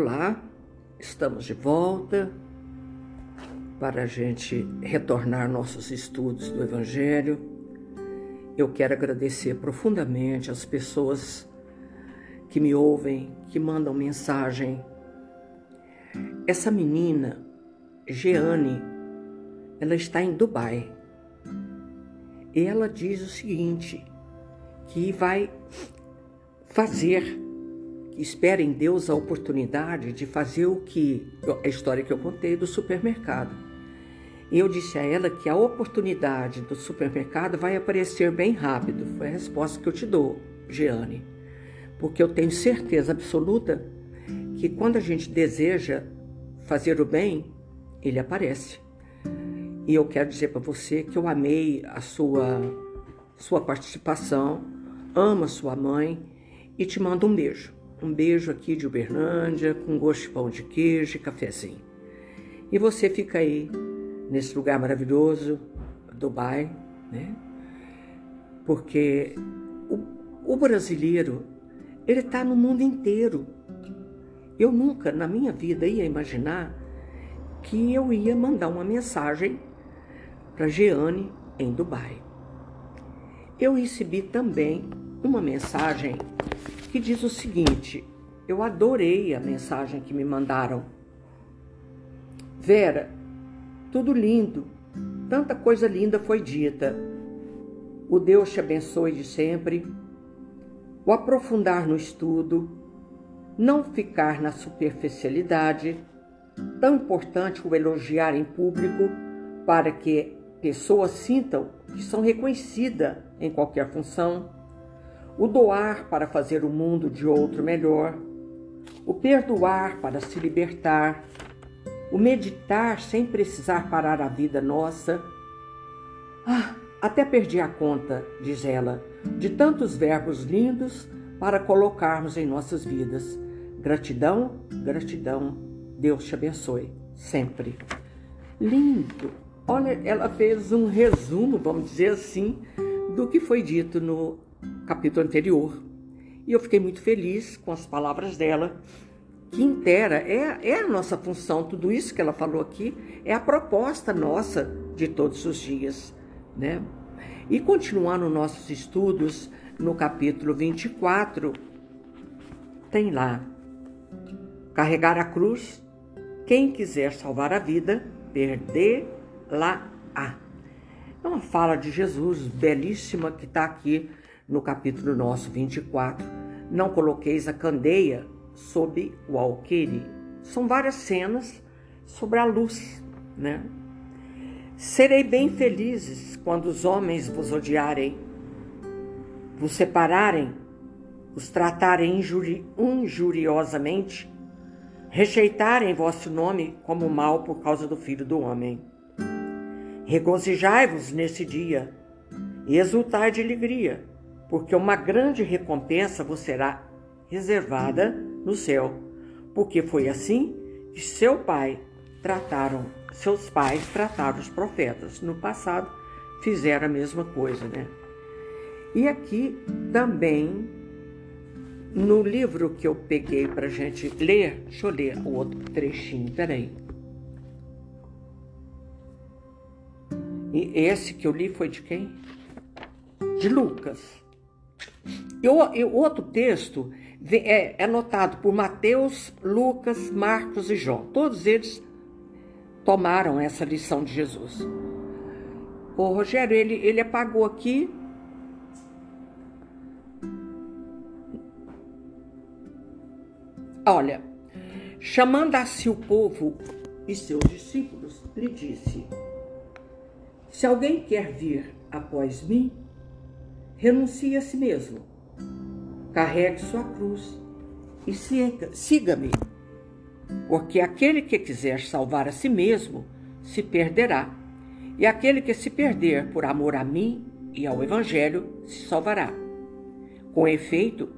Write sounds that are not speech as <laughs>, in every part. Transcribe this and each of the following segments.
Olá, estamos de volta para a gente retornar nossos estudos do Evangelho. Eu quero agradecer profundamente as pessoas que me ouvem, que mandam mensagem. Essa menina, Jeane, ela está em Dubai. E ela diz o seguinte, que vai fazer espera em Deus a oportunidade de fazer o que a história que eu contei do supermercado. E eu disse a ela que a oportunidade do supermercado vai aparecer bem rápido. Foi a resposta que eu te dou, Jeane. Porque eu tenho certeza absoluta que quando a gente deseja fazer o bem, ele aparece. E eu quero dizer para você que eu amei a sua sua participação, amo a sua mãe e te mando um beijo. Um beijo aqui de Uberlândia, com gosto de pão de queijo e cafezinho. E você fica aí, nesse lugar maravilhoso, Dubai, né? Porque o, o brasileiro, ele está no mundo inteiro. Eu nunca, na minha vida, ia imaginar que eu ia mandar uma mensagem para Jeane em Dubai. Eu recebi também uma mensagem que diz o seguinte: Eu adorei a mensagem que me mandaram. Vera, tudo lindo, tanta coisa linda foi dita. O Deus te abençoe de sempre. O aprofundar no estudo, não ficar na superficialidade, tão importante o elogiar em público para que pessoas sintam que são reconhecidas em qualquer função o doar para fazer o mundo de outro melhor, o perdoar para se libertar, o meditar sem precisar parar a vida nossa. Ah, até perdi a conta, diz ela, de tantos verbos lindos para colocarmos em nossas vidas. Gratidão, gratidão. Deus te abençoe sempre. Lindo. Olha, ela fez um resumo, vamos dizer assim, do que foi dito no capítulo anterior. E eu fiquei muito feliz com as palavras dela, que inteira é, é a nossa função, tudo isso que ela falou aqui é a proposta nossa de todos os dias, né? E continuando nossos estudos, no capítulo 24, tem lá: carregar a cruz, quem quiser salvar a vida, perdê-la-á. É uma fala de Jesus belíssima que está aqui no capítulo nosso 24, não coloqueis a candeia sob o alqueire. São várias cenas sobre a luz, né? Serei bem felizes quando os homens vos odiarem, vos separarem, os tratarem injuri injuriosamente, rejeitarem vosso nome como mal por causa do Filho do Homem. Regozijai-vos nesse dia e exultai de alegria, porque uma grande recompensa vos será reservada no céu, porque foi assim que seu pai trataram, seus pais trataram os profetas. No passado fizeram a mesma coisa, né? E aqui também no livro que eu peguei para gente ler, deixa eu ler o outro trechinho, peraí. E esse que eu li foi de quem? De Lucas. E o, outro texto é, é anotado por Mateus, Lucas, Marcos e João. Todos eles tomaram essa lição de Jesus. O Rogério, ele, ele apagou aqui. Olha, chamando a si o povo e seus discípulos, lhe disse: Se alguém quer vir após mim, renuncie a si mesmo, carregue sua cruz e siga-me. Porque aquele que quiser salvar a si mesmo se perderá, e aquele que se perder por amor a mim e ao Evangelho se salvará. Com efeito,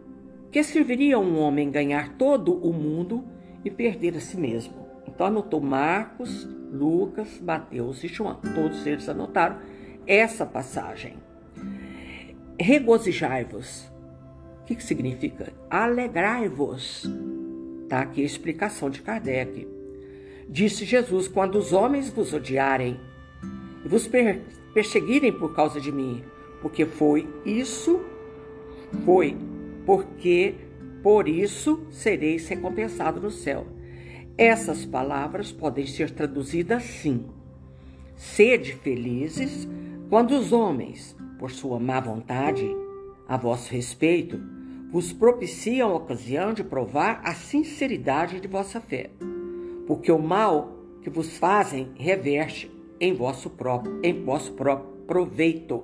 que serviria um homem ganhar todo o mundo e perder a si mesmo? Então anotou Marcos, Lucas, Mateus e João. Todos eles anotaram essa passagem regozijai-vos. O que, que significa? Alegrai-vos. Está aqui a explicação de Kardec. Disse Jesus: Quando os homens vos odiarem e vos perseguirem por causa de mim, porque foi isso, foi porque por isso sereis recompensado no céu. Essas palavras podem ser traduzidas assim: Sede felizes quando os homens, por sua má vontade, a vosso respeito, vos propiciam a ocasião de provar a sinceridade de vossa fé, porque o mal que vos fazem reverte em vosso próprio, em vosso próprio proveito.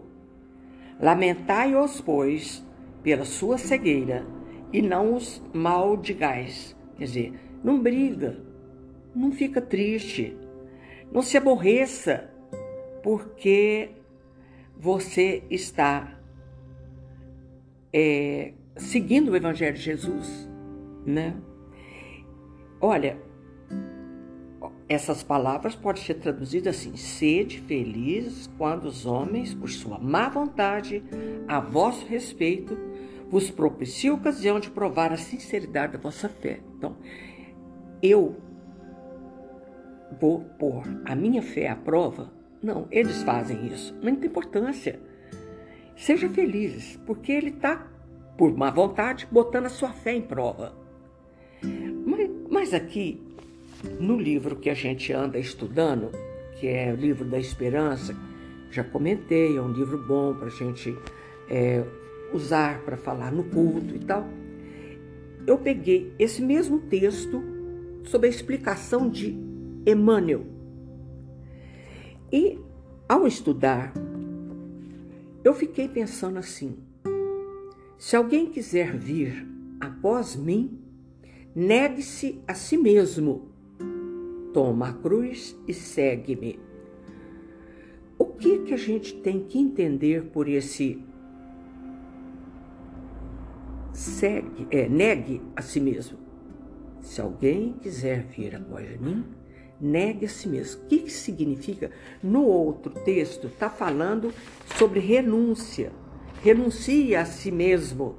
Lamentai-os, pois, pela sua cegueira, e não os maldigais. Quer dizer, não briga, não fica triste, não se aborreça, porque você está é, seguindo o Evangelho de Jesus, né? Olha, essas palavras podem ser traduzidas assim: sede felizes quando os homens, por sua má vontade, a vosso respeito, vos propiciam a ocasião de provar a sinceridade da vossa fé. Então, eu vou pôr a minha fé à prova? Não, eles fazem isso. Não tem importância. Seja felizes, porque ele está, por má vontade, botando a sua fé em prova. Mas, mas aqui, no livro que a gente anda estudando, que é o livro da Esperança, já comentei, é um livro bom para a gente é, usar para falar no culto e tal. Eu peguei esse mesmo texto sob a explicação de Emmanuel. E ao estudar, eu fiquei pensando assim: se alguém quiser vir após mim, negue-se a si mesmo, toma a cruz e segue-me. O que que a gente tem que entender por esse segue, é, negue a si mesmo? Se alguém quiser vir após mim, negue a si mesmo. O que, que significa? No outro texto está falando sobre renúncia. Renuncie a si mesmo.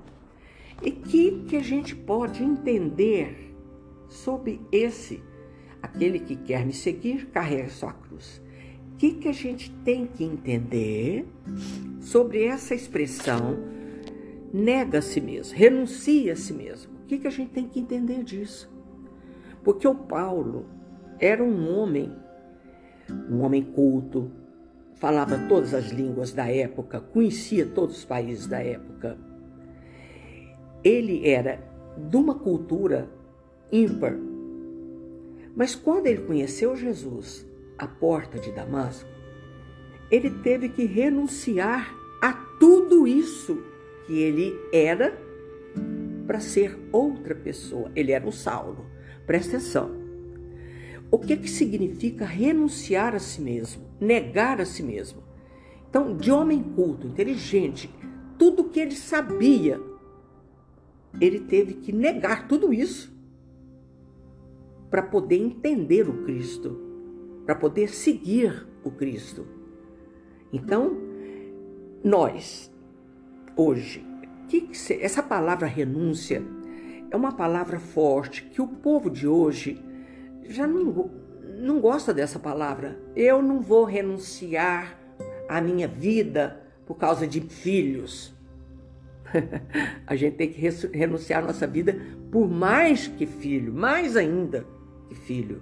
E que que a gente pode entender sobre esse? Aquele que quer me seguir, carrega sua cruz. O que, que a gente tem que entender sobre essa expressão nega a si mesmo, renuncia a si mesmo? O que, que a gente tem que entender disso? Porque o Paulo, era um homem, um homem culto, falava todas as línguas da época, conhecia todos os países da época. Ele era de uma cultura ímpar. Mas quando ele conheceu Jesus à porta de Damasco, ele teve que renunciar a tudo isso que ele era para ser outra pessoa. Ele era o Saulo. Presta atenção. O que, que significa renunciar a si mesmo, negar a si mesmo? Então, de homem culto, inteligente, tudo que ele sabia, ele teve que negar tudo isso para poder entender o Cristo, para poder seguir o Cristo. Então, nós, hoje, que que essa palavra renúncia é uma palavra forte que o povo de hoje já não, não gosta dessa palavra. Eu não vou renunciar à minha vida por causa de filhos. <laughs> a gente tem que renunciar à nossa vida por mais que filho, mais ainda que filho.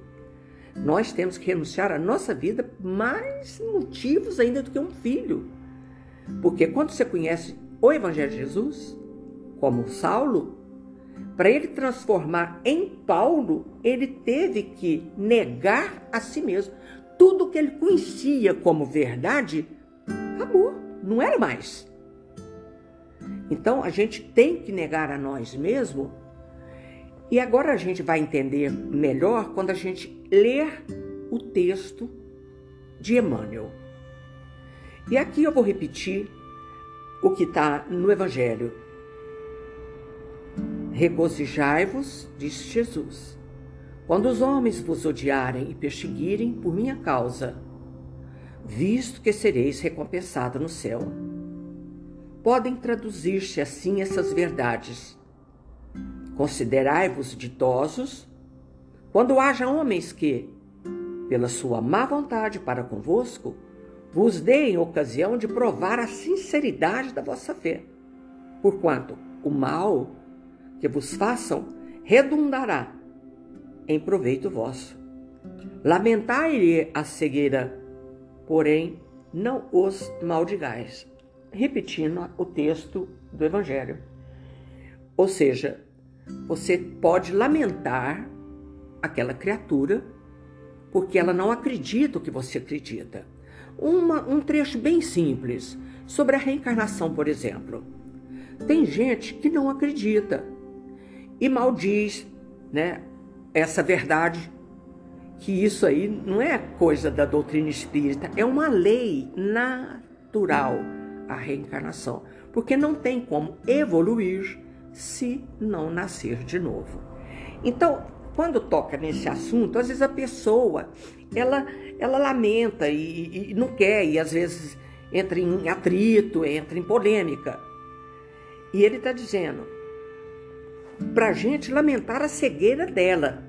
Nós temos que renunciar à nossa vida por mais motivos ainda do que um filho. Porque quando você conhece o Evangelho de Jesus, como Saulo, para ele transformar em Paulo, ele teve que negar a si mesmo. Tudo que ele conhecia como verdade acabou, não era mais. Então a gente tem que negar a nós mesmos. E agora a gente vai entender melhor quando a gente ler o texto de Emmanuel. E aqui eu vou repetir o que está no Evangelho Regozijai-vos, disse Jesus, quando os homens vos odiarem e perseguirem por minha causa, visto que sereis recompensado no céu. Podem traduzir-se assim essas verdades. Considerai-vos ditosos quando haja homens que, pela sua má vontade para convosco, vos deem ocasião de provar a sinceridade da vossa fé. Porquanto o mal que vos façam redundará em proveito vosso. Lamentai-lhe a cegueira, porém não os maldigais. Repetindo o texto do Evangelho. Ou seja, você pode lamentar aquela criatura porque ela não acredita o que você acredita. Uma, um trecho bem simples sobre a reencarnação, por exemplo. Tem gente que não acredita e maldiz né, essa verdade, que isso aí não é coisa da doutrina espírita, é uma lei natural a reencarnação, porque não tem como evoluir se não nascer de novo. Então, quando toca nesse assunto, às vezes a pessoa ela, ela lamenta e, e não quer, e às vezes entra em atrito, entra em polêmica. E ele está dizendo para a gente lamentar a cegueira dela,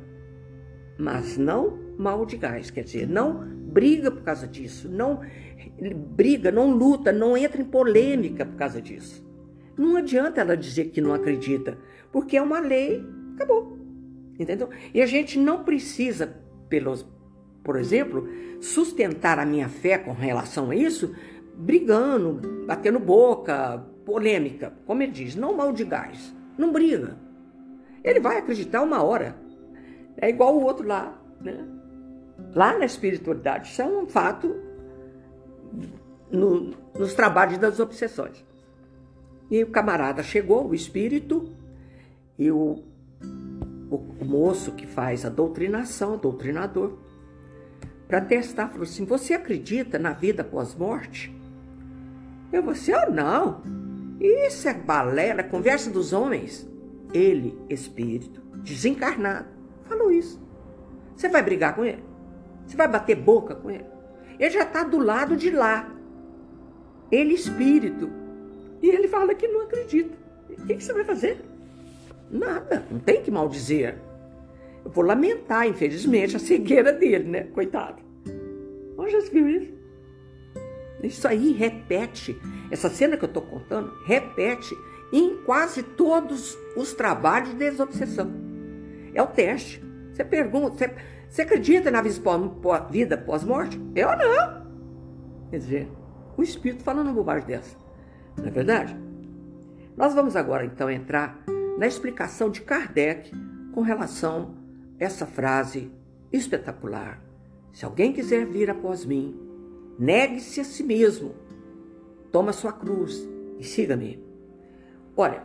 mas não mal de gás, quer dizer, não briga por causa disso, não briga, não luta, não entra em polêmica por causa disso. Não adianta ela dizer que não acredita, porque é uma lei, acabou. Entendeu? E a gente não precisa, pelos, por exemplo, sustentar a minha fé com relação a isso, brigando, batendo boca, polêmica. Como ele diz, não mal de gás, não briga. Ele vai acreditar uma hora. É igual o outro lá, né? Lá na espiritualidade, isso é um fato no, nos trabalhos das obsessões. E o camarada chegou, o espírito, e o, o, o moço que faz a doutrinação, o doutrinador, para testar, falou assim: Você acredita na vida pós-morte? Eu vou assim: Oh, não, isso é balela, conversa dos homens. Ele, espírito, desencarnado, falou isso. Você vai brigar com ele? Você vai bater boca com ele? Ele já está do lado de lá. Ele, espírito, e ele fala que não acredita. O que, você vai fazer? Nada, não tem que maldizer. Eu vou lamentar, infelizmente, a cegueira dele, né? Coitado. Onde já viu isso? Isso aí repete. Essa cena que eu estou contando repete em quase todos os trabalhos de desobsessão. É o teste. Você pergunta, você, você acredita na vida pós-morte? Eu não. Quer dizer, o espírito falando bobagem dessa. Não é verdade? Nós vamos agora então entrar na explicação de Kardec com relação a essa frase espetacular. Se alguém quiser vir após mim, negue-se a si mesmo, toma sua cruz e siga-me. Olha,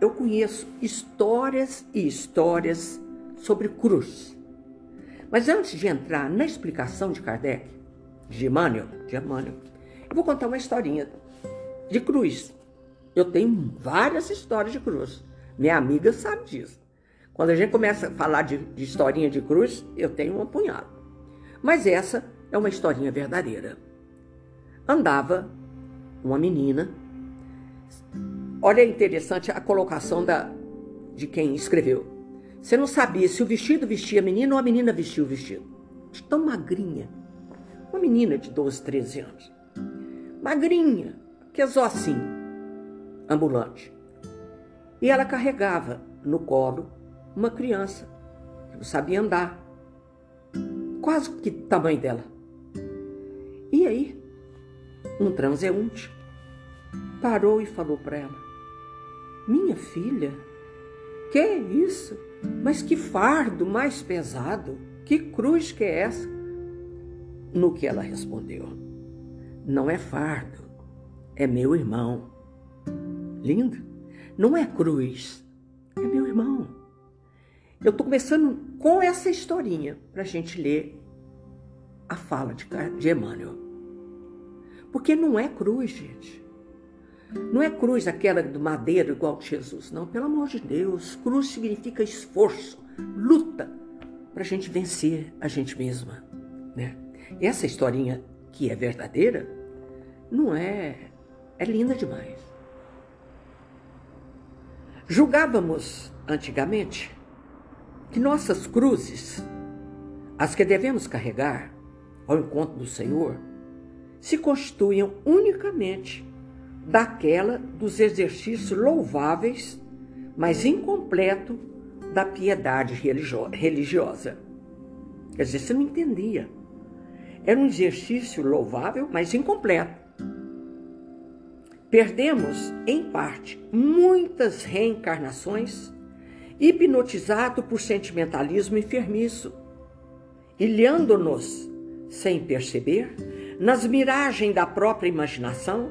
eu conheço histórias e histórias sobre cruz. Mas antes de entrar na explicação de Kardec, de Emmanuel, de Emmanuel eu vou contar uma historinha de cruz. Eu tenho várias histórias de cruz. Minha amiga sabe disso. Quando a gente começa a falar de, de historinha de cruz, eu tenho um punhado. Mas essa é uma historinha verdadeira. Andava uma menina. Olha interessante a colocação da, de quem escreveu. Você não sabia se o vestido vestia a menina ou a menina vestia o vestido. De tão magrinha. Uma menina de 12, 13 anos. Magrinha, que é só assim, ambulante. E ela carregava no colo uma criança que não sabia andar, quase que tamanho dela. E aí, um transeunte parou e falou para ela: Minha filha, que é isso? Mas que fardo mais pesado, que cruz que é essa? No que ela respondeu: Não é fardo, é meu irmão. Lindo? Não é cruz, é meu irmão. Eu estou começando com essa historinha para a gente ler a fala de Emmanuel. Porque não é cruz, gente. Não é cruz aquela do madeiro igual de Jesus, não. Pelo amor de Deus, cruz significa esforço, luta para a gente vencer a gente mesma, né? Essa historinha que é verdadeira não é é linda demais. Julgávamos antigamente que nossas cruzes, as que devemos carregar ao encontro do Senhor, se constituíam unicamente daquela dos exercícios louváveis, mas incompleto da piedade religiosa. Quer dizer, você não entendia. Era um exercício louvável, mas incompleto. Perdemos, em parte, muitas reencarnações hipnotizado por sentimentalismo enfermiço, ilhando-nos, sem perceber, nas miragens da própria imaginação,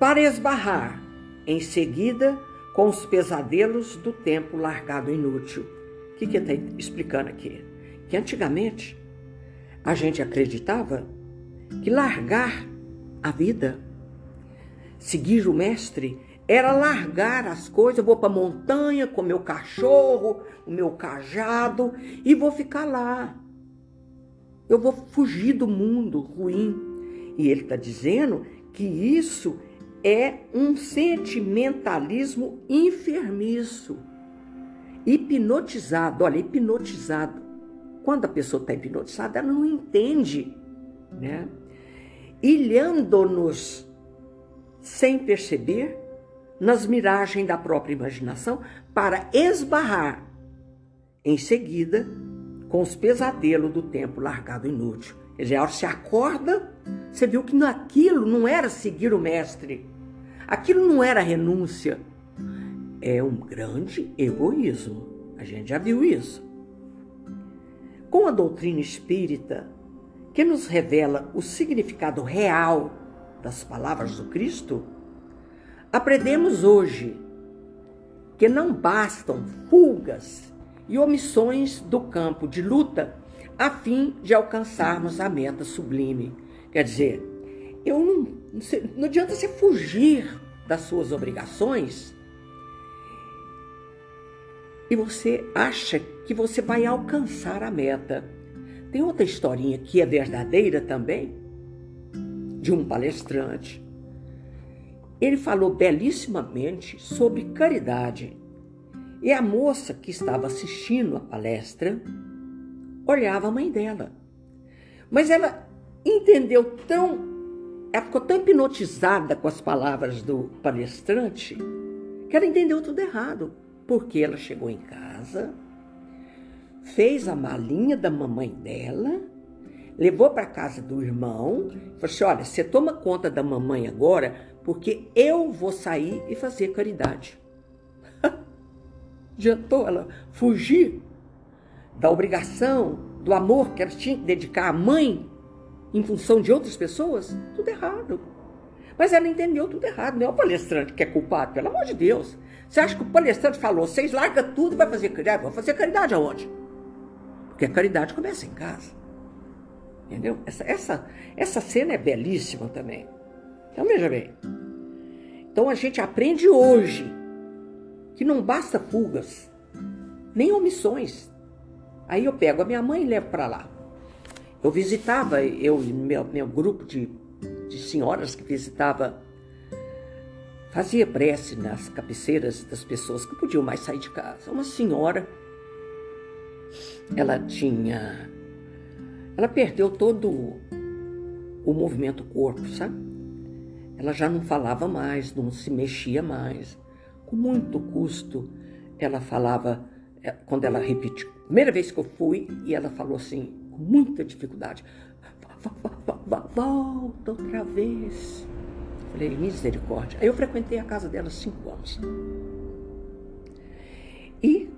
para esbarrar, em seguida, com os pesadelos do tempo largado inútil. O que, ele está explicando aqui? Que antigamente a gente acreditava que largar a vida, seguir o mestre, era largar as coisas. Vou para a montanha com meu cachorro, o meu cajado e vou ficar lá. Eu vou fugir do mundo ruim. E ele está dizendo que isso é um sentimentalismo enfermiço, hipnotizado. Olha, hipnotizado. Quando a pessoa está hipnotizada, ela não entende, né? Ilhando-nos sem perceber nas miragens da própria imaginação para esbarrar em seguida com os pesadelos do tempo largado inútil. Dizer, a hora você acorda, você viu que aquilo não era seguir o mestre, aquilo não era renúncia, é um grande egoísmo. A gente já viu isso. Com a doutrina espírita, que nos revela o significado real das palavras do Cristo, aprendemos hoje que não bastam fugas e omissões do campo de luta a fim de alcançarmos a meta sublime. Quer dizer, eu não, não adianta você fugir das suas obrigações e você acha que você vai alcançar a meta. Tem outra historinha que é verdadeira também, de um palestrante. Ele falou belíssimamente sobre caridade. E a moça que estava assistindo a palestra olhava a mãe dela. Mas ela entendeu tão. Ela ficou tão hipnotizada com as palavras do palestrante que ela entendeu tudo errado. Porque ela chegou em casa, fez a malinha da mamãe dela, levou para casa do irmão, falou assim: olha, você toma conta da mamãe agora, porque eu vou sair e fazer caridade. <laughs> Adiantou ela fugir da obrigação, do amor que ela tinha que dedicar à mãe em função de outras pessoas? Tudo errado. Mas ela entendeu tudo errado. Não é o palestrante que é culpado, pelo amor de Deus. Você acha que o palestrante falou, vocês largam tudo e vai fazer caridade? Vou fazer caridade aonde? Porque a caridade começa em casa. Entendeu? Essa, essa, essa cena é belíssima também. Então veja bem. Então a gente aprende hoje que não basta fugas, nem omissões. Aí eu pego a minha mãe e levo para lá. Eu visitava, eu e meu, meu grupo de, de senhoras que visitava, fazia prece nas cabeceiras das pessoas que podiam mais sair de casa. Uma senhora, ela tinha. Ela perdeu todo o movimento corpo, sabe? Ela já não falava mais, não se mexia mais. Com muito custo, ela falava, é, quando ela repetiu, primeira vez que eu fui, e ela falou assim, muita dificuldade: volta outra vez. Falei, misericórdia. Aí eu frequentei a casa dela cinco anos. E,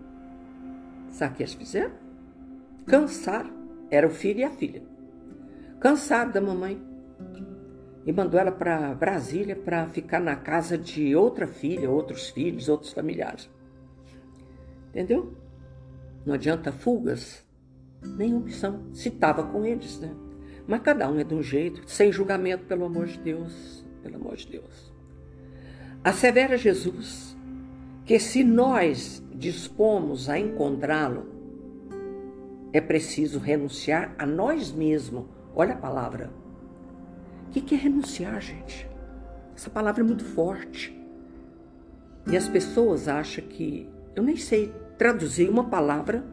sabe o que eles fizeram? Cansaram. Era o filho e a filha. Cansaram da mamãe e mandou ela para Brasília para ficar na casa de outra filha, outros filhos, outros familiares. Entendeu? Não adianta fugas, nem opção. Se estava com eles, né? Mas cada um é de um jeito, sem julgamento, pelo amor de Deus. Pelo amor de Deus. Assevera Jesus que se nós dispomos a encontrá-lo, é preciso renunciar a nós mesmos. Olha a palavra o que é renunciar, gente? Essa palavra é muito forte. E as pessoas acham que eu nem sei traduzir uma palavra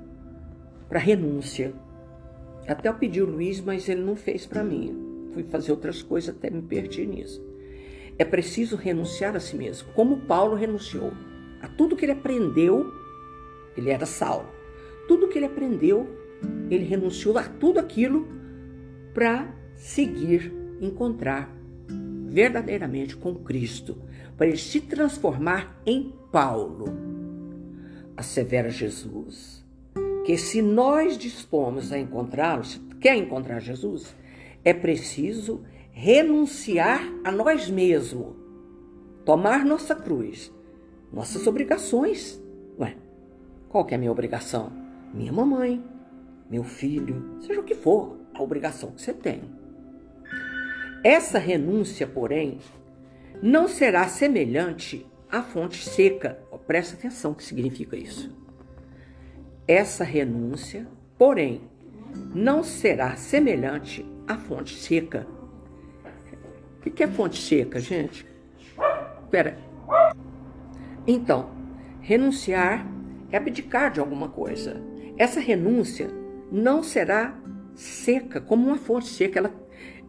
para renúncia. Até eu pedi o Luiz, mas ele não fez para mim. Fui fazer outras coisas, até me perdi nisso. É preciso renunciar a si mesmo, como Paulo renunciou a tudo que ele aprendeu. Ele era Saulo. Tudo que ele aprendeu, ele renunciou a tudo aquilo para seguir, encontrar verdadeiramente com Cristo, para ele se transformar em Paulo. Assevera Jesus que se nós dispomos a encontrá-lo, se quer encontrar Jesus, é preciso renunciar a nós mesmos, tomar nossa cruz, nossas obrigações. Ué, qual que é a minha obrigação? Minha mamãe, meu filho, seja o que for, a obrigação que você tem. Essa renúncia, porém, não será semelhante à fonte seca. Presta atenção o que significa isso. Essa renúncia, porém, não será semelhante à fonte seca. O que é fonte seca, gente? Espera. Então, renunciar é abdicar de alguma coisa. Essa renúncia não será seca, como uma fonte seca. Ela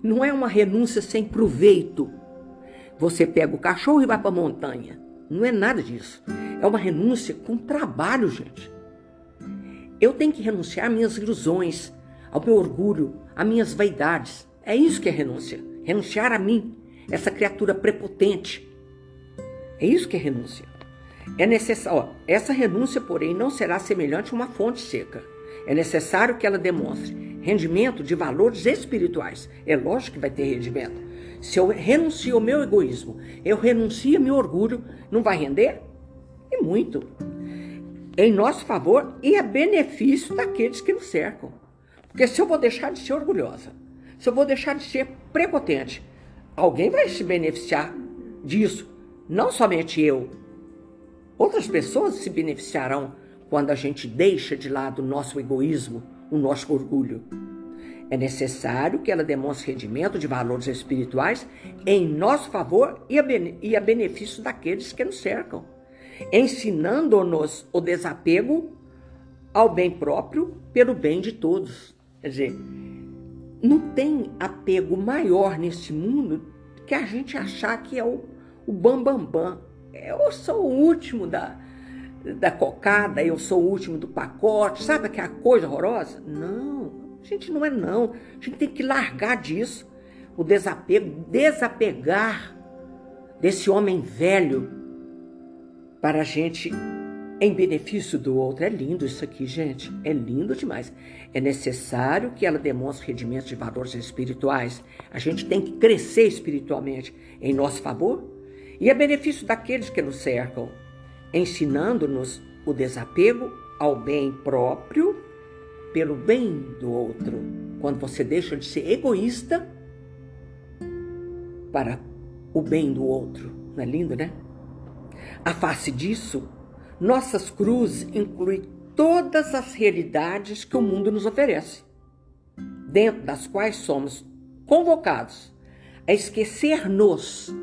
não é uma renúncia sem proveito. Você pega o cachorro e vai para a montanha. Não é nada disso. É uma renúncia com trabalho, gente. Eu tenho que renunciar às minhas ilusões, ao meu orgulho, às minhas vaidades. É isso que é renúncia. Renunciar a mim, essa criatura prepotente. É isso que é renúncia. É necessário, essa renúncia, porém, não será semelhante a uma fonte seca. É necessário que ela demonstre rendimento de valores espirituais. É lógico que vai ter rendimento. Se eu renuncio ao meu egoísmo, eu renuncio ao meu orgulho, não vai render? E muito. Em nosso favor e a benefício daqueles que nos cercam. Porque se eu vou deixar de ser orgulhosa, se eu vou deixar de ser prepotente, alguém vai se beneficiar disso. Não somente eu. Outras pessoas se beneficiarão quando a gente deixa de lado o nosso egoísmo, o nosso orgulho. É necessário que ela demonstre rendimento de valores espirituais em nosso favor e a, e a benefício daqueles que nos cercam, ensinando-nos o desapego ao bem próprio pelo bem de todos. Quer dizer, não tem apego maior nesse mundo que a gente achar que é o, o bambambam. Bam, bam. Eu sou o último da, da cocada, eu sou o último do pacote, sabe aquela coisa horrorosa? Não, a gente não é não. A gente tem que largar disso. O desapego, desapegar desse homem velho para a gente em benefício do outro. É lindo isso aqui, gente. É lindo demais. É necessário que ela demonstre rendimentos de valores espirituais. A gente tem que crescer espiritualmente em nosso favor e a benefício daqueles que nos cercam ensinando-nos o desapego ao bem próprio pelo bem do outro. Quando você deixa de ser egoísta para o bem do outro. Não é lindo, né? A face disso, nossas cruzes incluem todas as realidades que o mundo nos oferece, dentro das quais somos convocados a esquecer-nos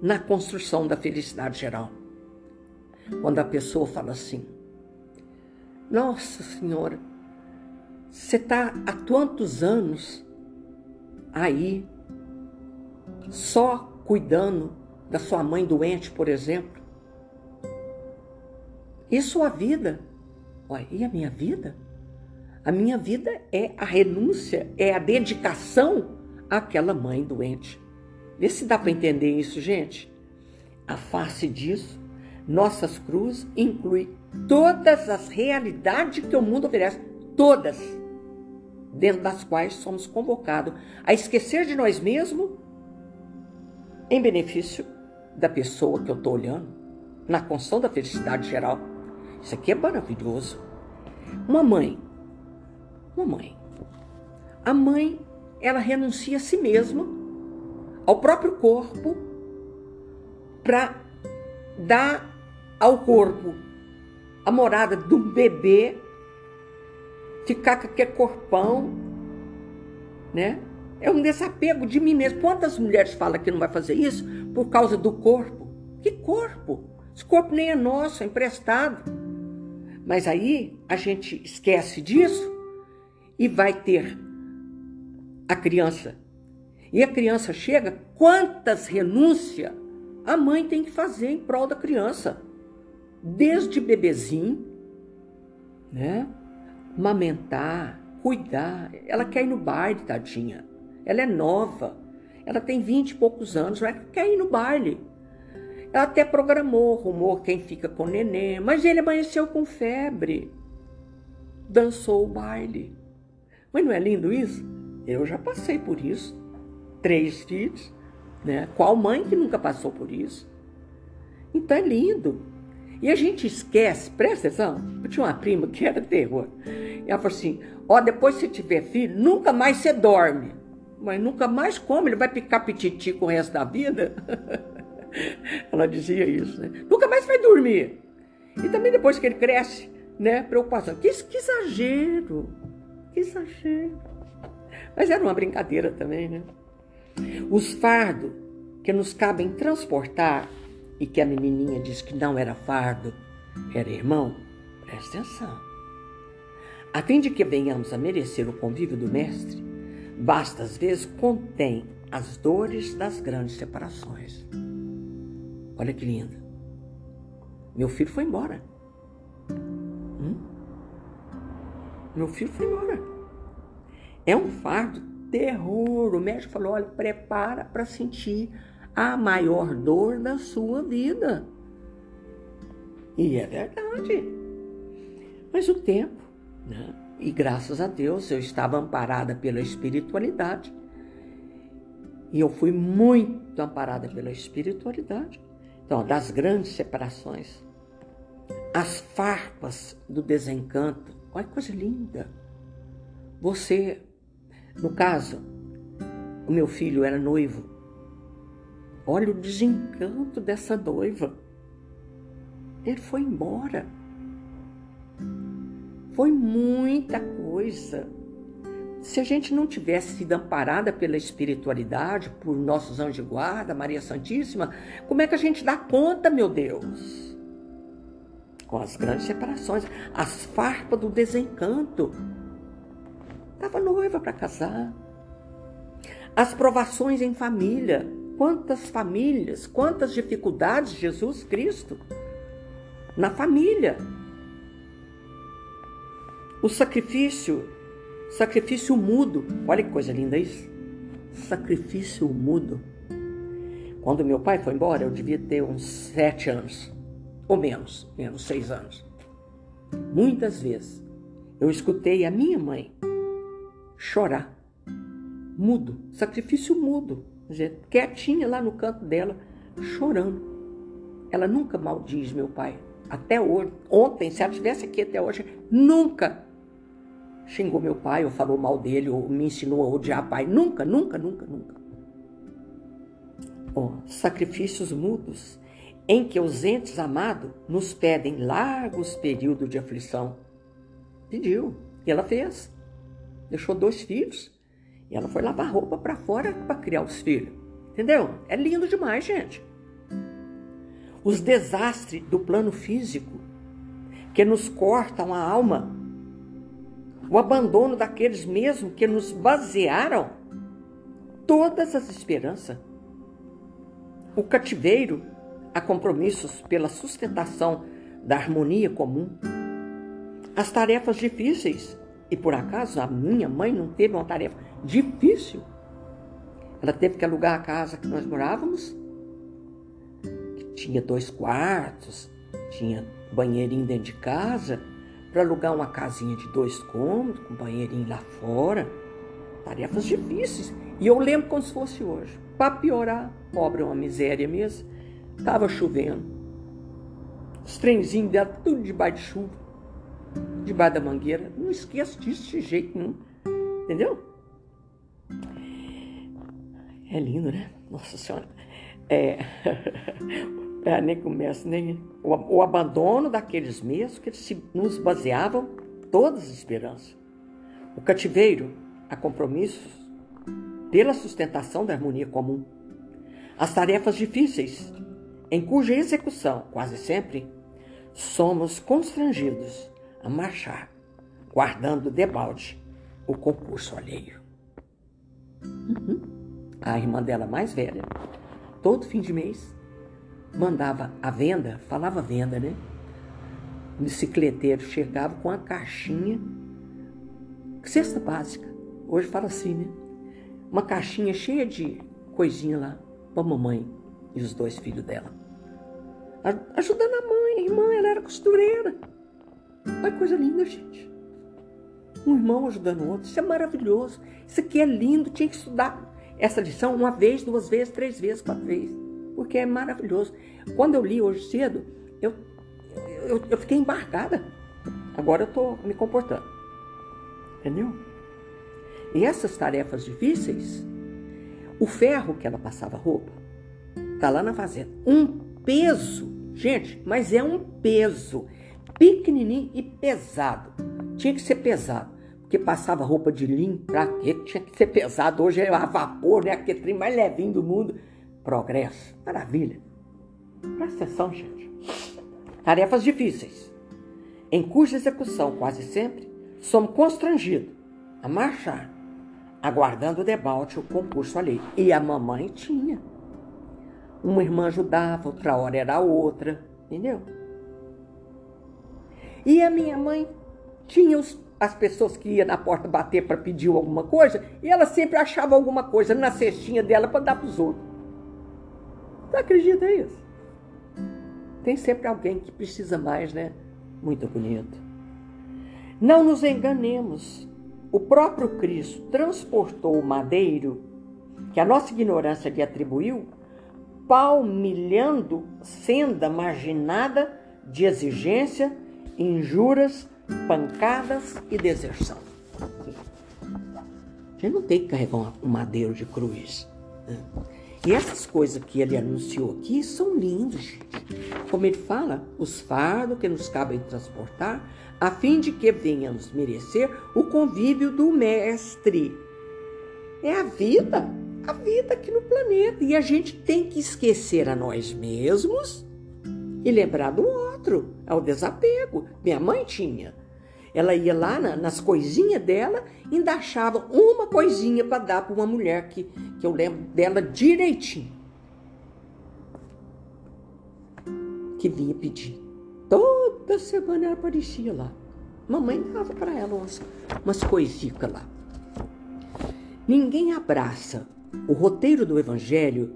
na construção da felicidade geral. Quando a pessoa fala assim: Nossa Senhora, você está há quantos anos aí só cuidando da sua mãe doente, por exemplo? E sua vida? Olha, e a minha vida? A minha vida é a renúncia, é a dedicação àquela mãe doente. Vê se dá para entender isso, gente. A face disso nossas cruzes inclui todas as realidades que o mundo oferece, todas, dentro das quais somos convocados a esquecer de nós mesmos em benefício da pessoa que eu estou olhando, na construção da felicidade geral. Isso aqui é maravilhoso. Uma mãe, uma mãe, a mãe, ela renuncia a si mesma, ao próprio corpo, para dar ao corpo a morada do bebê, ficar com aquele corpão, né? É um desapego de mim mesmo. Quantas mulheres falam que não vai fazer isso por causa do corpo? Que corpo? Esse corpo nem é nosso, é emprestado. Mas aí a gente esquece disso e vai ter a criança. E a criança chega, quantas renúncias a mãe tem que fazer em prol da criança? Desde bebezinho, né? Mamentar, cuidar. Ela quer ir no baile, tadinha. Ela é nova. Ela tem vinte e poucos anos, ela quer ir no baile. Ela até programou, rumor quem fica com o neném, mas ele amanheceu com febre. Dançou o baile. Mas não é lindo isso? Eu já passei por isso. Três filhos, né? Qual mãe que nunca passou por isso? Então é lindo. E a gente esquece, presta atenção, eu tinha uma prima que era terror. Ela falou assim: ó, oh, depois que você tiver filho, nunca mais você dorme. Mas nunca mais como? Ele vai picar pititi com o resto da vida? <laughs> Ela dizia isso, né? Nunca mais vai dormir. E também depois que ele cresce, né? Preocupação. Que, que exagero! Que exagero! Mas era uma brincadeira também, né? Os fardos que nos cabem transportar e que a menininha disse que não era fardo, era irmão, presta atenção. A fim de que venhamos a merecer o convívio do Mestre, basta às vezes contém as dores das grandes separações. Olha que lindo. Meu filho foi embora. Hum? Meu filho foi embora. É um fardo terror. O médico falou: olha, prepara para sentir a maior dor da sua vida. E é verdade. Mas o tempo, né? e graças a Deus eu estava amparada pela espiritualidade. E eu fui muito amparada pela espiritualidade. Então, das grandes separações, as farpas do desencanto. Olha que coisa linda. Você, no caso, o meu filho era noivo. Olha o desencanto dessa noiva. Ele foi embora. Foi muita coisa se a gente não tivesse sido amparada pela espiritualidade, por nossos anjos de guarda, Maria Santíssima, como é que a gente dá conta, meu Deus? Com as grandes separações, as farpas do desencanto. Estava noiva para casar. As provações em família. Quantas famílias, quantas dificuldades, Jesus Cristo, na família. O sacrifício Sacrifício mudo. Olha que coisa linda isso. Sacrifício mudo. Quando meu pai foi embora, eu devia ter uns sete anos. Ou menos, menos seis anos. Muitas vezes eu escutei a minha mãe chorar. Mudo. Sacrifício mudo. Quietinha lá no canto dela, chorando. Ela nunca maldiz meu pai. Até hoje. Ontem, se ela estivesse aqui até hoje, nunca xingou meu pai, ou falou mal dele, ou me ensinou a odiar pai. Nunca, nunca, nunca, nunca. Oh, sacrifícios mudos em que os entes amados nos pedem largos períodos de aflição. Pediu, e ela fez. Deixou dois filhos, e ela foi lavar roupa para fora para criar os filhos. Entendeu? É lindo demais, gente. Os desastres do plano físico que nos cortam a alma o abandono daqueles mesmo que nos basearam todas as esperanças. O cativeiro a compromissos pela sustentação da harmonia comum. As tarefas difíceis. E por acaso a minha mãe não teve uma tarefa difícil. Ela teve que alugar a casa que nós morávamos, que tinha dois quartos, tinha banheirinho dentro de casa, para alugar uma casinha de dois cômodos, com banheirinho lá fora. Tarefas difíceis. E eu lembro como se fosse hoje. Para piorar, obra é uma miséria mesmo. Tava chovendo. Os trenzinhos dela tudo debaixo de chuva. Debaixo da mangueira. Não esqueço disso de jeito nenhum. Entendeu? É lindo, né? Nossa Senhora. É. <laughs> é, nem começa, nem o, o, abandono daqueles mesmos que se, nos baseavam todas as esperanças. O cativeiro a compromissos pela sustentação da harmonia comum. As tarefas difíceis em cuja execução, quase sempre, somos constrangidos a marchar, guardando debalde o concurso alheio. Uhum. A irmã dela mais velha, todo fim de mês, mandava a venda, falava venda, né? O bicicleteiro chegava com a caixinha, cesta básica, hoje fala assim, né? Uma caixinha cheia de coisinha lá para mamãe e os dois filhos dela. Ajudando a mãe, a irmã, ela era costureira. Olha que coisa linda, gente. Um irmão ajudando o outro, isso é maravilhoso. Isso aqui é lindo, tinha que estudar essa lição uma vez, duas vezes, três vezes, quatro vezes, porque é maravilhoso. Quando eu li hoje cedo, eu, eu, eu fiquei embargada. Agora eu estou me comportando. Entendeu? E essas tarefas difíceis, o ferro que ela passava roupa, tá lá na fazenda. Um peso, gente, mas é um peso pequenininho e pesado. Tinha que ser pesado porque passava roupa de linho, pra quê? Tinha que ser pesado. Hoje é a vapor, né? Aquele trem mais levinho do mundo. Progresso, maravilha. Presta atenção, gente. Tarefas difíceis, em cuja execução quase sempre somos constrangidos a marchar, aguardando o debate o concurso ali. E a mamãe tinha. Uma irmã ajudava, outra hora era outra, entendeu? E a minha mãe tinha os as pessoas que iam na porta bater para pedir alguma coisa, e ela sempre achava alguma coisa na cestinha dela para dar para os outros. Você acredita nisso? Tem sempre alguém que precisa mais, né? Muito bonito. Não nos enganemos. O próprio Cristo transportou o madeiro que a nossa ignorância lhe atribuiu, palmilhando senda marginada de exigência, injuras pancadas e deserção. A gente não tem que carregar um madeiro de cruz. Né? E essas coisas que ele anunciou aqui são lindas, gente. Como ele fala, os fardos que nos cabem transportar, a fim de que venhamos merecer o convívio do Mestre. É a vida, a vida aqui no planeta. E a gente tem que esquecer a nós mesmos e lembrar do outro. É o desapego. Minha mãe tinha. Ela ia lá na, nas coisinhas dela ainda achava uma coisinha para dar para uma mulher que, que eu lembro dela direitinho. Que vinha pedir. Toda semana ela aparecia lá. Mamãe dava para ela umas, umas coisinhas lá. Ninguém abraça o roteiro do Evangelho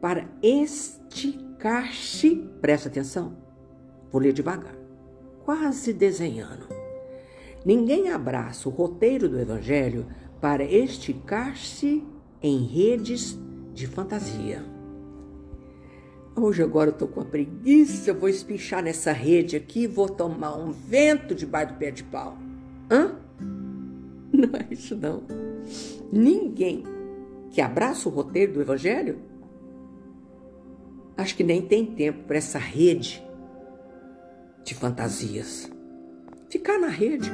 para esticar-se, presta atenção, vou ler devagar, quase desenhando Ninguém abraça o roteiro do Evangelho para esticar-se em redes de fantasia. Hoje agora eu tô com a preguiça, vou espichar nessa rede aqui, vou tomar um vento debaixo do pé de pau. Hã? <laughs> Não é isso não. Ninguém que abraça o roteiro do Evangelho, acho que nem tem tempo para essa rede de fantasias. Ficar na rede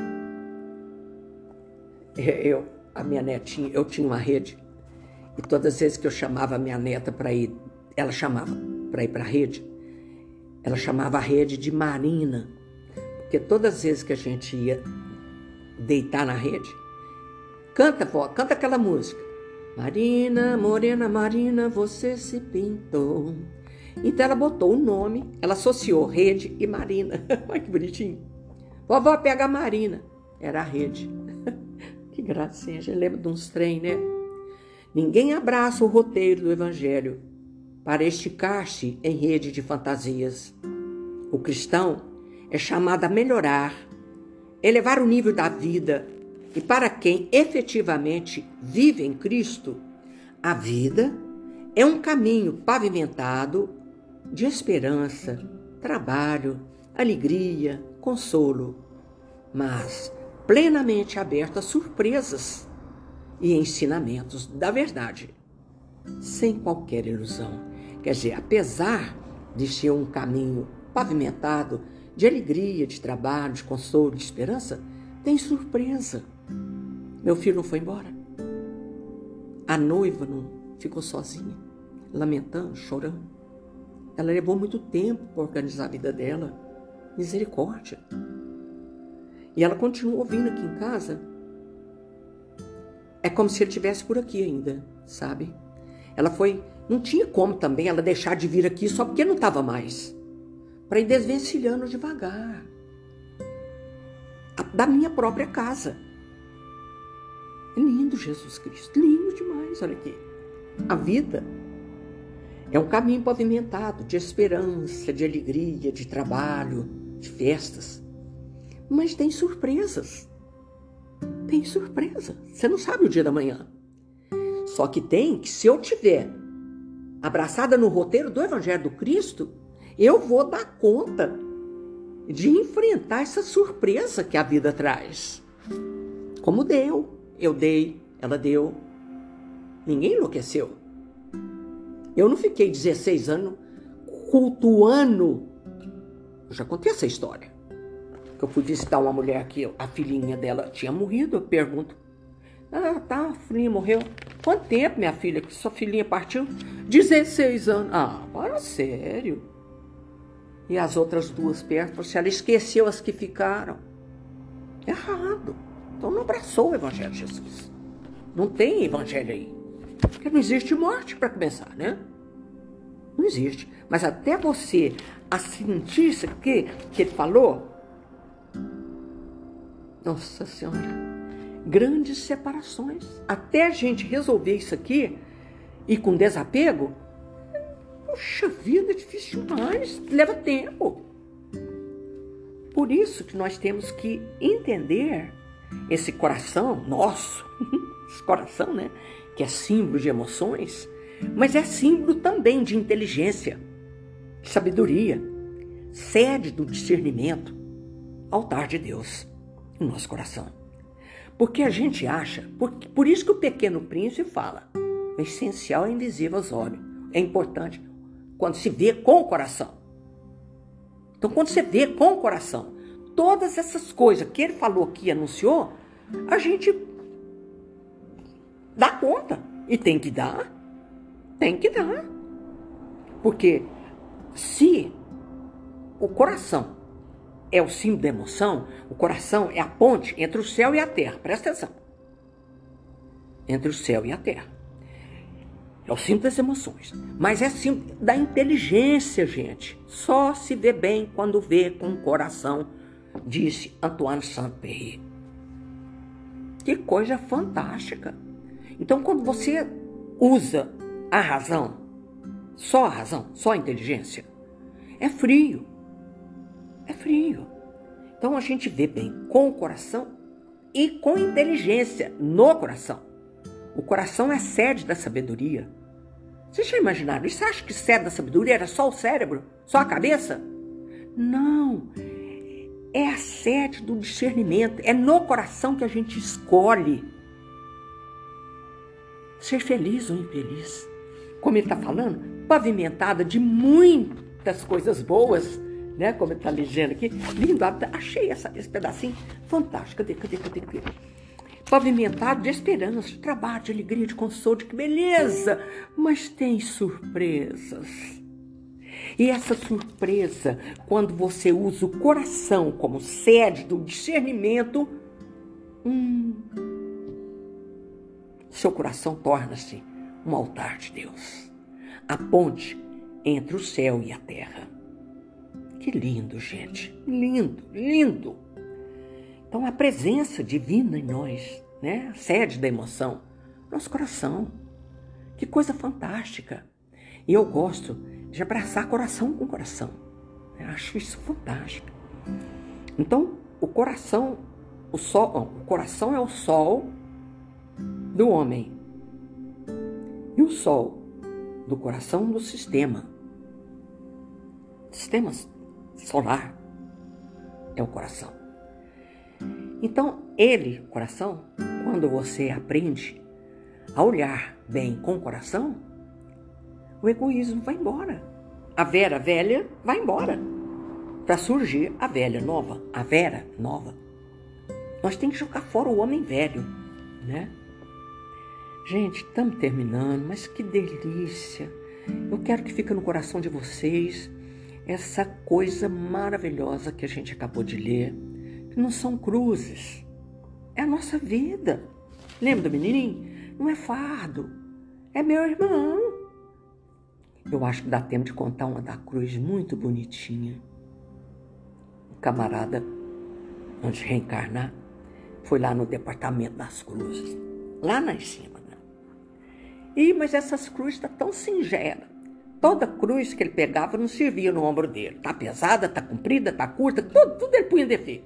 eu, a minha netinha, eu tinha uma rede e todas as vezes que eu chamava a minha neta para ir, ela chamava para ir para a rede, ela chamava a rede de Marina, porque todas as vezes que a gente ia deitar na rede, canta, vó, canta aquela música. Marina, morena Marina, você se pintou. Então ela botou o nome, ela associou rede e Marina. <laughs> Olha que bonitinho. Vovó pega a Marina, era a rede. Gracinha, gente lembra de uns trem, né? Ninguém abraça o roteiro do Evangelho para esticar-se em rede de fantasias. O cristão é chamado a melhorar, elevar o nível da vida e para quem efetivamente vive em Cristo, a vida é um caminho pavimentado de esperança, trabalho, alegria, consolo. Mas plenamente aberto a surpresas e ensinamentos da verdade, sem qualquer ilusão. Quer dizer, apesar de ser um caminho pavimentado de alegria, de trabalho, de consolo, de esperança, tem surpresa. Meu filho não foi embora. A noiva não ficou sozinha, lamentando, chorando. Ela levou muito tempo para organizar a vida dela. Misericórdia. E ela continuou vindo aqui em casa. É como se ele estivesse por aqui ainda, sabe? Ela foi. Não tinha como também ela deixar de vir aqui só porque não estava mais. Para ir desvencilhando devagar. Da minha própria casa. Lindo Jesus Cristo. Lindo demais, olha aqui. A vida é um caminho pavimentado de esperança, de alegria, de trabalho, de festas. Mas tem surpresas. Tem surpresa. Você não sabe o dia da manhã. Só que tem que, se eu tiver abraçada no roteiro do Evangelho do Cristo, eu vou dar conta de enfrentar essa surpresa que a vida traz. Como deu, eu dei, ela deu. Ninguém enlouqueceu. Eu não fiquei 16 anos cultuando. Eu já contei essa história. Que eu fui visitar uma mulher que a filhinha dela tinha morrido. Eu pergunto: Ah, tá, a filhinha morreu. Quanto tempo, minha filha, que sua filhinha partiu? 16 anos. Ah, para sério. E as outras duas perto, se ela esqueceu as que ficaram. Errado. Então não abraçou o Evangelho de Jesus. Não tem Evangelho aí. Porque não existe morte para começar, né? Não existe. Mas até você a sentir isso que, que ele falou, nossa Senhora, grandes separações. Até a gente resolver isso aqui e com desapego, puxa vida, é difícil demais, leva tempo. Por isso que nós temos que entender esse coração nosso, <laughs> esse coração, né? Que é símbolo de emoções, mas é símbolo também de inteligência, de sabedoria, sede do discernimento, altar de Deus no nosso coração. Porque a gente acha, por, por isso que o pequeno príncipe fala, o essencial é invisível aos olhos. É importante quando se vê com o coração. Então, quando você vê com o coração, todas essas coisas que ele falou aqui, anunciou, a gente dá conta. E tem que dar. Tem que dar. Porque se o coração é o símbolo da emoção, o coração é a ponte entre o céu e a terra. Presta atenção. Entre o céu e a terra. É o símbolo das emoções. Mas é símbolo da inteligência, gente. Só se vê bem quando vê com o coração, disse Antoine Saint-Péry. Que coisa fantástica. Então, quando você usa a razão, só a razão, só a inteligência, é frio. É frio. Então a gente vê bem com o coração e com inteligência no coração. O coração é a sede da sabedoria. Vocês já imaginaram? Você acha que sede da sabedoria era só o cérebro? Só a cabeça? Não. É a sede do discernimento. É no coração que a gente escolhe ser feliz ou infeliz. Como ele está falando, pavimentada de muitas coisas boas né? Como está legendo aqui. Lindo, achei essa, esse pedacinho fantástico. Cadê, cadê, cadê, cadê? Pavimentado de esperança, de trabalho, de alegria, de consolo, de que beleza! Mas tem surpresas. E essa surpresa, quando você usa o coração como sede do discernimento, hum, seu coração torna-se um altar de Deus a ponte entre o céu e a terra. Que lindo, gente. Lindo, lindo. Então, a presença divina em nós, né? A sede da emoção, nosso coração. Que coisa fantástica. E eu gosto de abraçar coração com coração. Eu acho isso fantástico. Então, o coração, o sol, o coração é o sol do homem. E o sol do coração do sistema. Sistemas solar é o coração. Então, ele, coração, quando você aprende a olhar bem com o coração, o egoísmo vai embora. A Vera velha vai embora para surgir a velha nova, a Vera nova. Nós temos que jogar fora o homem velho, né? Gente, estamos terminando, mas que delícia Eu quero que fique no coração de vocês essa coisa maravilhosa que a gente acabou de ler, que não são cruzes, é a nossa vida. Lembra do menininho? Não é fardo, é meu irmão. Eu acho que dá tempo de contar uma da cruz muito bonitinha. O camarada, antes de reencarnar, foi lá no departamento das cruzes, lá na cima. Né? E, mas essas cruzes estão tá tão singelas Toda cruz que ele pegava não servia no ombro dele. Tá pesada, tá comprida, tá curta, tudo, tudo ele punha defeito.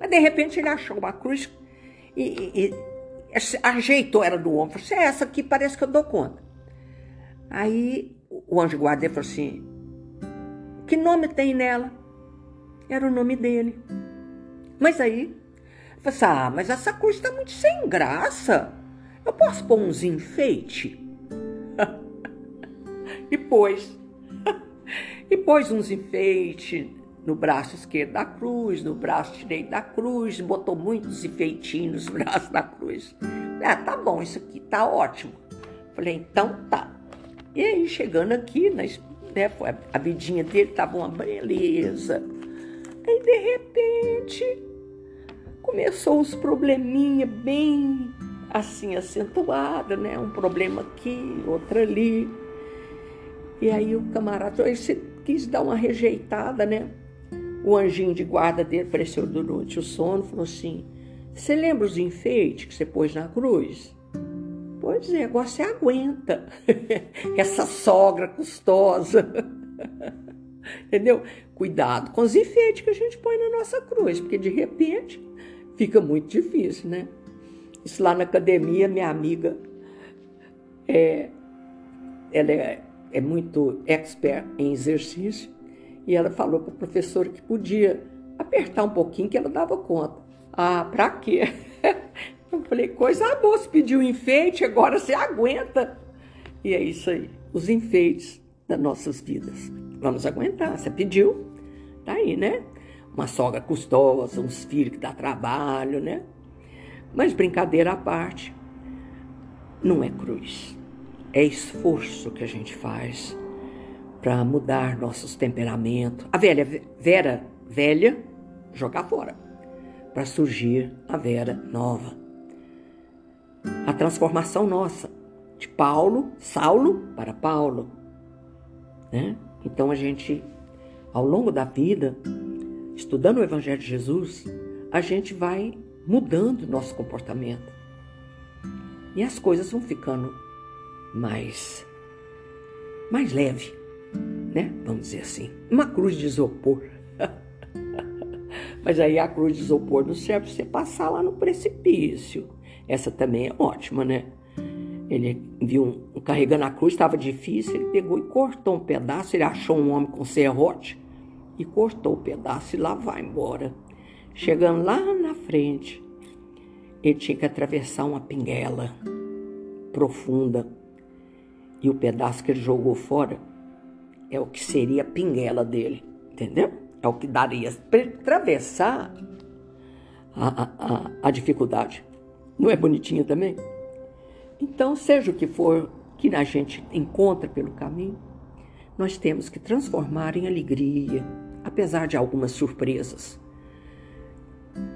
Mas de repente ele achou uma cruz e, e, e ajeitou ela no ombro. Falou assim, é essa aqui parece que eu dou conta. Aí o anjo guarda falou assim, que nome tem nela? Era o nome dele. Mas aí, eu assim, ah, mas essa cruz está muito sem graça. Eu posso pôr uns enfeite? <laughs> e pôs. <laughs> e pôs uns enfeites no braço esquerdo da cruz, no braço direito da cruz, botou muitos enfeitinhos no <laughs> braço da cruz. Ah, tá bom, isso aqui tá ótimo. Falei, então tá. E aí, chegando aqui, né, a vidinha dele tava uma beleza. Aí, de repente, começou os probleminha bem assim acentuado, né? Um problema aqui, outro ali. E aí o camarada ele quis dar uma rejeitada, né? O anjinho de guarda dele apareceu durante o sono falou assim: Você lembra os enfeites que você pôs na cruz? Pois é, agora você aguenta <laughs> essa sogra custosa. <laughs> Entendeu? Cuidado com os enfeites que a gente põe na nossa cruz, porque de repente fica muito difícil, né? Isso lá na academia, minha amiga, é, ela é é muito expert em exercício, e ela falou para o professor que podia apertar um pouquinho que ela dava conta. Ah, para quê? <laughs> Eu falei, coisa boa, você pediu enfeite, agora você aguenta. E é isso aí, os enfeites das nossas vidas. Vamos aguentar, você pediu, tá aí, né? Uma sogra custosa, uns filhos que dá trabalho, né? Mas brincadeira à parte, não é cruz é esforço que a gente faz para mudar nossos temperamentos. A velha Vera velha jogar fora para surgir a Vera nova. A transformação nossa de Paulo, Saulo para Paulo, né? Então a gente ao longo da vida, estudando o evangelho de Jesus, a gente vai mudando nosso comportamento. E as coisas vão ficando mais, mais leve, né? Vamos dizer assim. Uma cruz de isopor. <laughs> Mas aí a cruz de isopor não serve para você passar lá no precipício. Essa também é ótima, né? Ele viu um, carregando a cruz, estava difícil, ele pegou e cortou um pedaço. Ele achou um homem com serrote e cortou o pedaço e lá vai embora. Chegando lá na frente, ele tinha que atravessar uma pinguela profunda e o pedaço que ele jogou fora é o que seria a pinguela dele, entendeu? É o que daria para atravessar a, a, a dificuldade. Não é bonitinha também? Então, seja o que for que a gente encontra pelo caminho, nós temos que transformar em alegria, apesar de algumas surpresas.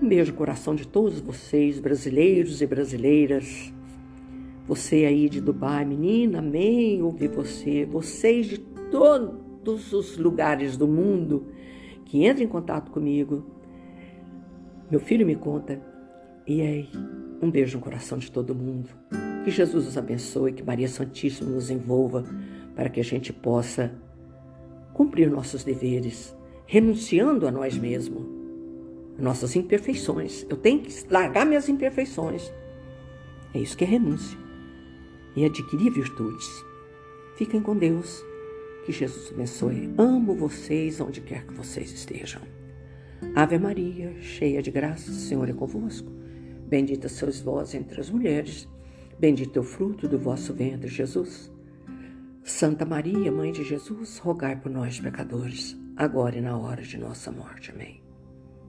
Um beijo no coração de todos vocês, brasileiros e brasileiras, você aí de Dubai, menina, amei ouvir você. Vocês de todos os lugares do mundo que entram em contato comigo. Meu filho me conta. E aí, um beijo no coração de todo mundo. Que Jesus os abençoe, que Maria Santíssima nos envolva para que a gente possa cumprir nossos deveres, renunciando a nós mesmos, nossas imperfeições. Eu tenho que largar minhas imperfeições. É isso que é renúncia e adquirir virtudes. Fiquem com Deus. Que Jesus abençoe. Amo vocês onde quer que vocês estejam. Ave Maria, cheia de graça, o Senhor é convosco. Bendita sois vós entre as mulheres. Bendito é o fruto do vosso ventre, Jesus. Santa Maria, Mãe de Jesus, rogai por nós, pecadores, agora e na hora de nossa morte. Amém.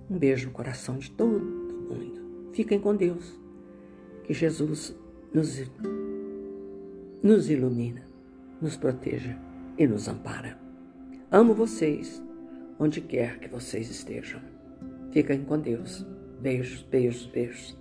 Um beijo no coração de todo mundo. Fiquem com Deus. Que Jesus nos nos ilumina, nos proteja e nos ampara. Amo vocês, onde quer que vocês estejam. Fiquem com Deus. Beijos, beijos, beijos.